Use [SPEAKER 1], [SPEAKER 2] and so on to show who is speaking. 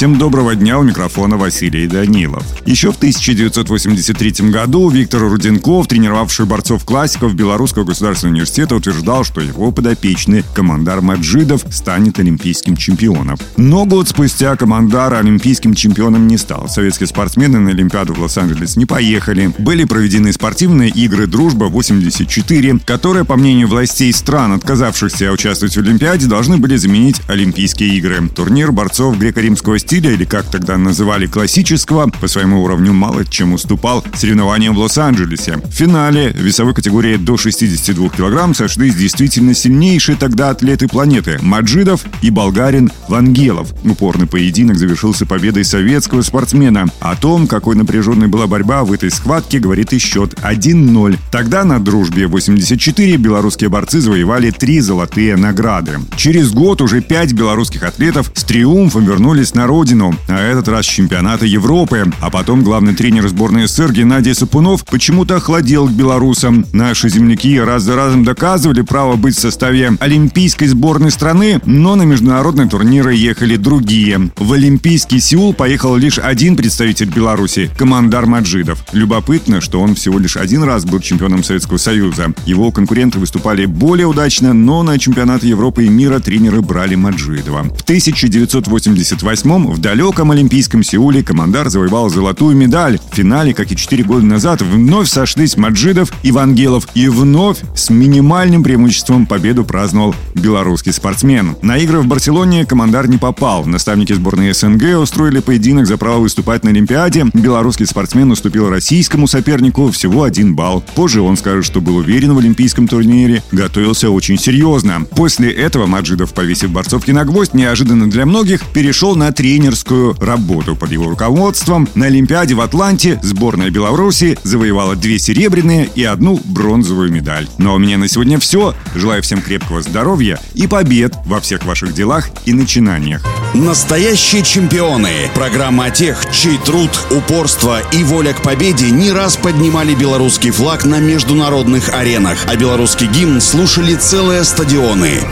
[SPEAKER 1] Всем доброго дня, у микрофона Василий Данилов. Еще в 1983 году Виктор Руденков, тренировавший борцов-классиков Белорусского государственного университета, утверждал, что его подопечный командар Маджидов станет олимпийским чемпионом. Но год спустя командар олимпийским чемпионом не стал. Советские спортсмены на Олимпиаду в Лос-Анджелес не поехали. Были проведены спортивные игры «Дружба-84», которые, по мнению властей стран, отказавшихся участвовать в Олимпиаде, должны были заменить Олимпийские игры. Турнир борцов греко-римского или как тогда называли классического, по своему уровню мало чем уступал соревнованиям в Лос-Анджелесе. В финале весовой категории до 62 килограмм сошлись действительно сильнейшие тогда атлеты планеты – Маджидов и болгарин Вангелов. Упорный поединок завершился победой советского спортсмена. О том, какой напряженной была борьба в этой схватке, говорит и счет 1-0. Тогда на дружбе 84 белорусские борцы завоевали три золотые награды. Через год уже пять белорусских атлетов с триумфом вернулись на родину, а этот раз чемпионата Европы. А потом главный тренер сборной СССР Геннадий Сапунов почему-то охладел к белорусам. Наши земляки раз за разом доказывали право быть в составе олимпийской сборной страны, но на международные турниры ехали другие. В Олимпийский Сеул поехал лишь один представитель Беларуси – командар Маджидов. Любопытно, что он всего лишь один раз был чемпионом Советского Союза. Его конкуренты выступали более удачно, но на чемпионаты Европы и мира тренеры брали Маджидова. В 1988 в далеком Олимпийском Сеуле командар завоевал золотую медаль. В финале, как и 4 года назад, вновь сошлись Маджидов и Вангелов. И вновь с минимальным преимуществом победу праздновал белорусский спортсмен. На игры в Барселоне командар не попал. Наставники сборной СНГ устроили поединок за право выступать на Олимпиаде. Белорусский спортсмен уступил российскому сопернику всего один балл. Позже он скажет, что был уверен в олимпийском турнире, готовился очень серьезно. После этого Маджидов, повесив борцовки на гвоздь, неожиданно для многих, перешел на три тренерскую работу под его руководством. На Олимпиаде в Атланте сборная Беларуси завоевала две серебряные и одну бронзовую медаль. Ну а у меня на сегодня все. Желаю всем крепкого здоровья и побед во всех ваших делах и начинаниях.
[SPEAKER 2] Настоящие чемпионы. Программа о тех, чей труд, упорство и воля к победе не раз поднимали белорусский флаг на международных аренах, а белорусский гимн слушали целые стадионы.